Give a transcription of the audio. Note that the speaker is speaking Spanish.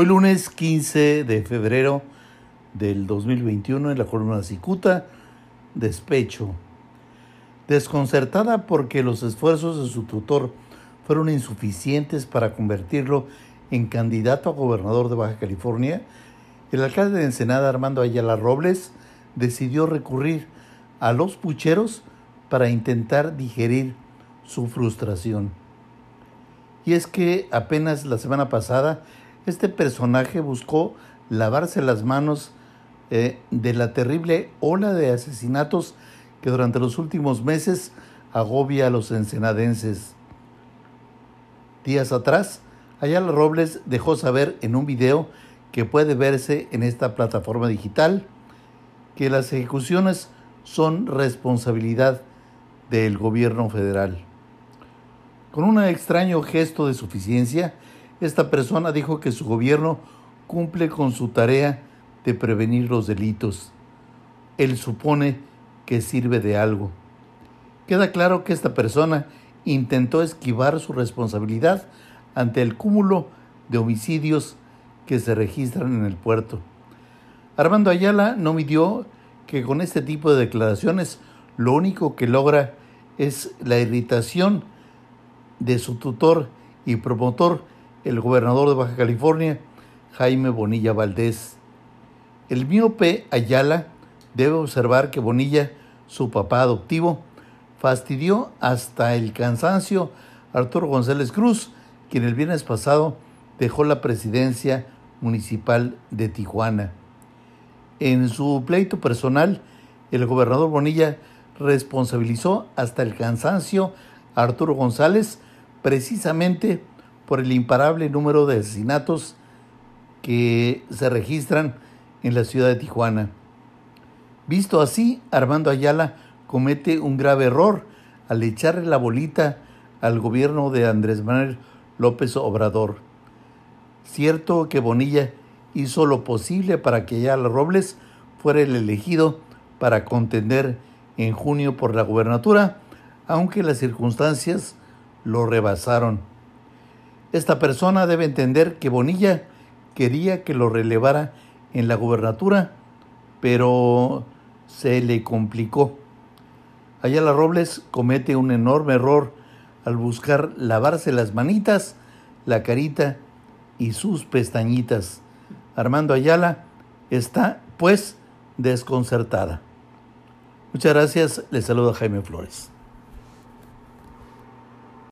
Hoy lunes 15 de febrero del 2021 en la columna Cicuta, despecho. Desconcertada porque los esfuerzos de su tutor fueron insuficientes para convertirlo en candidato a gobernador de Baja California, el alcalde de Ensenada, Armando Ayala Robles, decidió recurrir a los pucheros para intentar digerir su frustración. Y es que apenas la semana pasada este personaje buscó lavarse las manos eh, de la terrible ola de asesinatos que durante los últimos meses agobia a los ensenadenses. Días atrás, Ayala Robles dejó saber en un video que puede verse en esta plataforma digital que las ejecuciones son responsabilidad del gobierno federal. Con un extraño gesto de suficiencia, esta persona dijo que su gobierno cumple con su tarea de prevenir los delitos. Él supone que sirve de algo. Queda claro que esta persona intentó esquivar su responsabilidad ante el cúmulo de homicidios que se registran en el puerto. Armando Ayala no midió que con este tipo de declaraciones lo único que logra es la irritación de su tutor y promotor, el gobernador de Baja California, Jaime Bonilla Valdés. El miope Ayala debe observar que Bonilla, su papá adoptivo, fastidió hasta el cansancio a Arturo González Cruz, quien el viernes pasado dejó la presidencia municipal de Tijuana. En su pleito personal, el gobernador Bonilla responsabilizó hasta el cansancio a Arturo González precisamente por el imparable número de asesinatos que se registran en la ciudad de Tijuana. Visto así, Armando Ayala comete un grave error al echarle la bolita al gobierno de Andrés Manuel López Obrador. Cierto que Bonilla hizo lo posible para que Ayala Robles fuera el elegido para contender en junio por la gubernatura, aunque las circunstancias lo rebasaron. Esta persona debe entender que Bonilla quería que lo relevara en la gubernatura, pero se le complicó. Ayala Robles comete un enorme error al buscar lavarse las manitas, la carita y sus pestañitas. Armando Ayala está, pues, desconcertada. Muchas gracias, les saluda Jaime Flores.